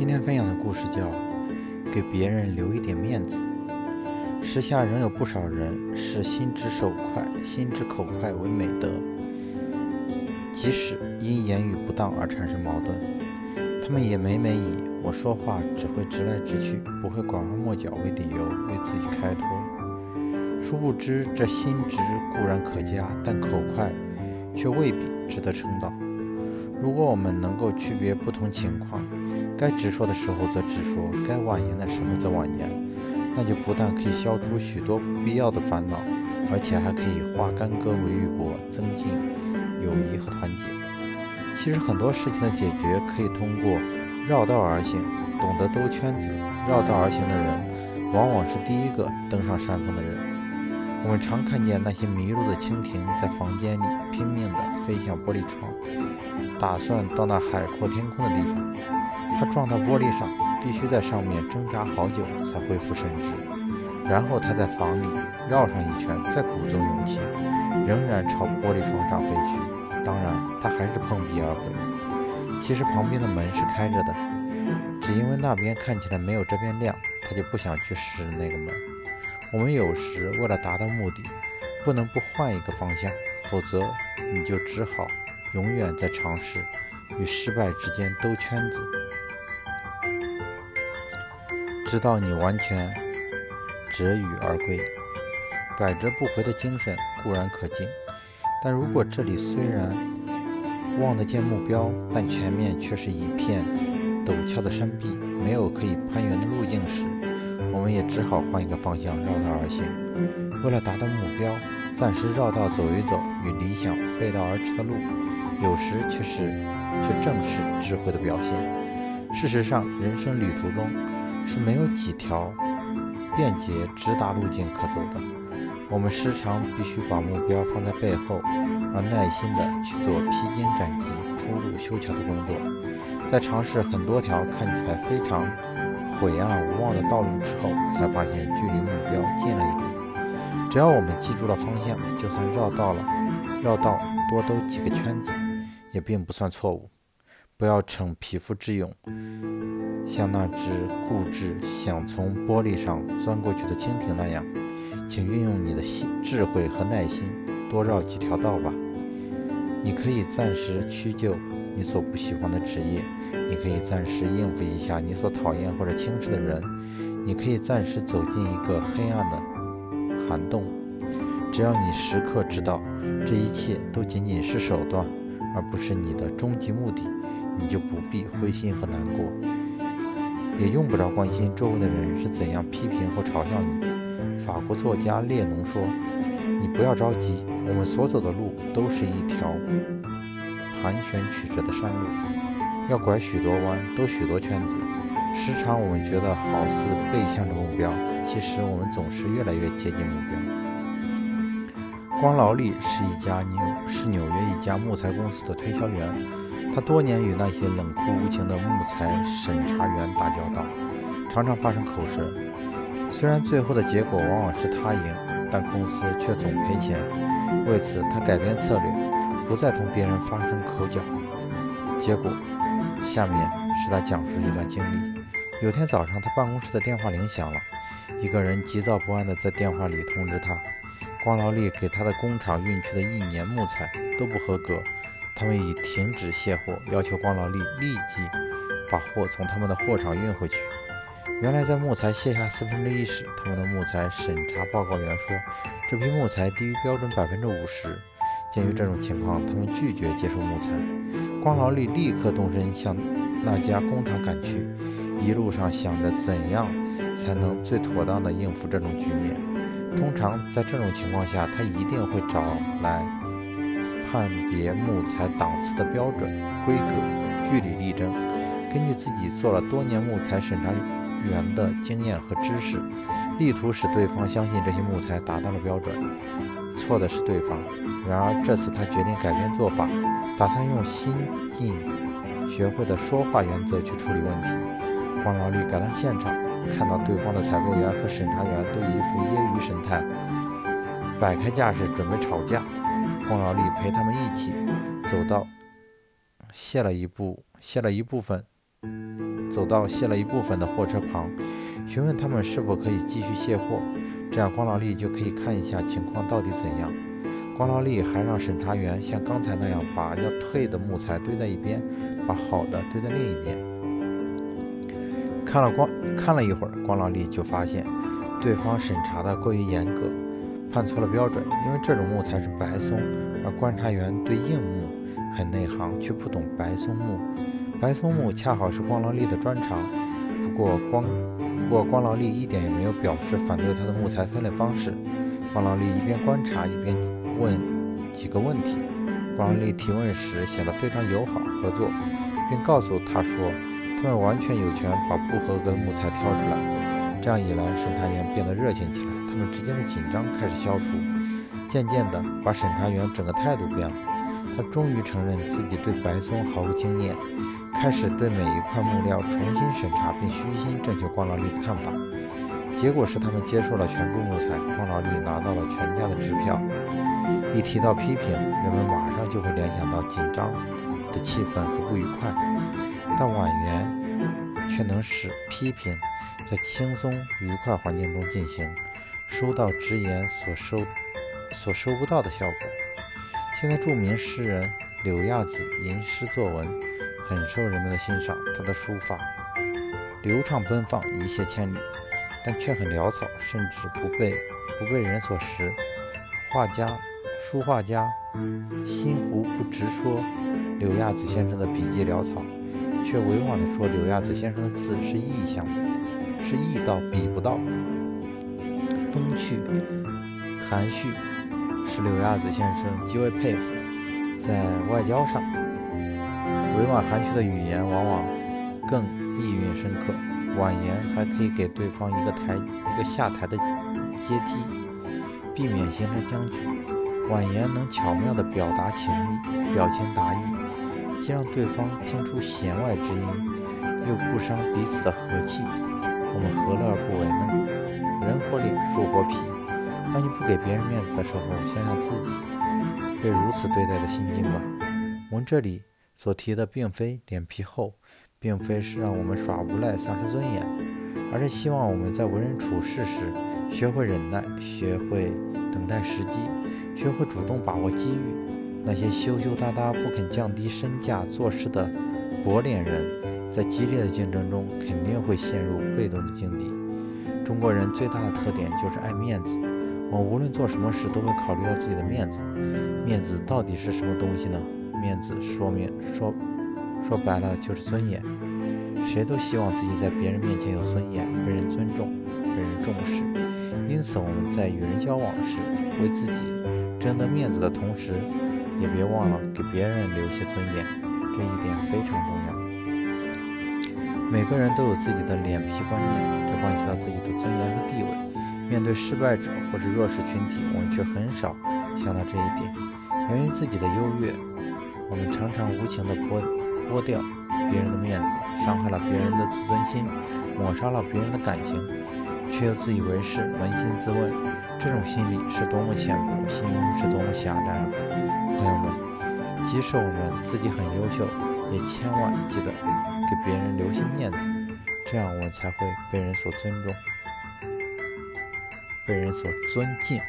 今天分享的故事叫《给别人留一点面子》。时下仍有不少人视心直手快、心直口快为美德，即使因言语不当而产生矛盾，他们也每每以“我说话只会直来直去，不会拐弯抹角”为理由为自己开脱。殊不知，这心直固然可嘉，但口快却未必值得称道。如果我们能够区别不同情况，该直说的时候则直说，该婉言的时候则婉言，那就不但可以消除许多不必要的烦恼，而且还可以化干戈为玉帛，增进友谊和团结。其实很多事情的解决可以通过绕道而行。懂得兜圈子、绕道而行的人，往往是第一个登上山峰的人。我们常看见那些迷路的蜻蜓在房间里拼命地飞向玻璃窗。打算到那海阔天空的地方，他撞到玻璃上，必须在上面挣扎好久才恢复神智。然后他在房里绕上一圈，再鼓足勇气，仍然朝玻璃窗上飞去。当然，他还是碰壁而回。其实旁边的门是开着的，只因为那边看起来没有这边亮，他就不想去试那个门。我们有时为了达到目的，不能不换一个方向，否则你就只好。永远在尝试与失败之间兜圈子，直到你完全折羽而归。百折不回的精神固然可敬，但如果这里虽然望得见目标，但前面却是一片陡峭的山壁，没有可以攀援的路径时，我们也只好换一个方向绕道而行。为了达到目标，暂时绕道走一走，与理想背道而驰的路。有时却是，却正是智慧的表现。事实上，人生旅途中是没有几条便捷直达路径可走的。我们时常必须把目标放在背后，而耐心地去做披荆斩棘、铺路修桥的工作。在尝试很多条看起来非常晦暗无望的道路之后，才发现距离目标近了一点。只要我们记住了方向，就算绕道了，绕道多兜几个圈子。也并不算错误，不要逞匹夫之勇，像那只固执想从玻璃上钻过去的蜻蜓那样，请运用你的心智慧和耐心，多绕几条道吧。你可以暂时屈就你所不喜欢的职业，你可以暂时应付一下你所讨厌或者轻视的人，你可以暂时走进一个黑暗的涵洞，只要你时刻知道，这一切都仅仅是手段。而不是你的终极目的，你就不必灰心和难过，也用不着关心周围的人是怎样批评或嘲笑你。法国作家列侬说：“你不要着急，我们所走的路都是一条盘旋曲折的山路，要拐许多弯，兜许多圈子。时常我们觉得好似背向着目标，其实我们总是越来越接近目标。”光劳力是一家纽是纽约一家木材公司的推销员，多年与那些冷酷无情的木材审查员打交道，常常发生口舌。虽然最后的结果往往是他赢，但公司却总赔钱。为此，他改变策略，不再同别人发生口角。结果，下面是他讲述的一段经历。有天早上，他办公室的电话铃响了，一个人急躁不安地在电话里通知他。光劳力给他的工厂运去的一年木材都不合格，他们已停止卸货，要求光劳力立即把货从他们的货场运回去。原来在木材卸下四分之一时，他们的木材审查报告员说这批木材低于标准百分之五十。鉴于这种情况，他们拒绝接受木材。光劳力立刻动身向那家工厂赶去，一路上想着怎样才能最妥当地应付这种局面。通常在这种情况下，他一定会找来判别木材档次的标准、规格，据理力争。根据自己做了多年木材审查员的经验和知识，力图使对方相信这些木材达到了标准。错的是对方。然而这次他决定改变做法，打算用新近学会的说话原则去处理问题。黄劳力赶到现场。看到对方的采购员和审查员都一副揶揄神态，摆开架势准备吵架。光劳力陪他们一起走到，卸了一部卸了一部分走到卸了一部分的货车旁，询问他们是否可以继续卸货，这样光劳力就可以看一下情况到底怎样。光劳力还让审查员像刚才那样把要退的木材堆在一边，把好的堆在另一边。看了光看了一会儿，光劳力就发现对方审查的过于严格，判错了标准，因为这种木材是白松，而观察员对硬木很内行，却不懂白松木。白松木恰好是光劳力的专长，不过光不过光劳力一点也没有表示反对他的木材分类方式。光劳力一边观察一边问几个问题。光劳力提问时显得非常友好合作，并告诉他说，他们完全有权把不合格的木材挑出来。这样一来，审查员变得热情起来，他们之间的紧张开始消除。渐渐的，把审查员整个态度变了。他终于承认自己对白松毫无经验。开始对每一块木料重新审查，并虚心征求光劳力的看法。结果是他们接受了全部木材，光劳力拿到了全家的支票。一提到批评，人们马上就会联想到紧张的气氛和不愉快，但婉言却能使批评在轻松愉快环境中进行，收到直言所收所收不到的效果。现在，著名诗人柳亚子吟诗作文。很受人们的欣赏，他的书法流畅奔放，一泻千里，但却很潦草，甚至不被不被人所识。画家、书画家新湖不直说柳亚子先生的笔迹潦草，却委婉地说柳亚子先生的字是意象，是意到比不到。风趣、含蓄，使柳亚子先生极为佩服，在外交上。委婉含蓄的语言往往更意蕴深刻，婉言还可以给对方一个台、一个下台的阶梯，避免形成僵局。婉言能巧妙地表达情意，表情达意，既让对方听出弦外之音，又不伤彼此的和气。我们何乐而不为呢？人活脸，树活皮。当你不给别人面子的时候，想想自己被如此对待的心境吧。我们这里。所提的并非脸皮厚，并非是让我们耍无赖、丧失尊严，而是希望我们在为人处事时学会忍耐，学会等待时机，学会主动把握机遇。那些羞羞答答、不肯降低身价做事的薄脸人，在激烈的竞争中肯定会陷入被动的境地。中国人最大的特点就是爱面子，我们无论做什么事都会考虑到自己的面子。面子到底是什么东西呢？面子说明说说白了就是尊严，谁都希望自己在别人面前有尊严，被人尊重，被人重视。因此，我们在与人交往时，为自己争得面子的同时，也别忘了给别人留些尊严，这一点非常重要。每个人都有自己的脸皮观念，这关系到自己的尊严和地位。面对失败者或是弱势群体，我们却很少想到这一点，源于自己的优越。我们常常无情地剥剥掉别人的面子，伤害了别人的自尊心，抹杀了别人的感情，却又自以为是。扪心自问，这种心理是多么浅薄，心胸是多么狭窄啊！朋友们，即使我们自己很优秀，也千万记得给别人留些面子，这样我们才会被人所尊重，被人所尊敬。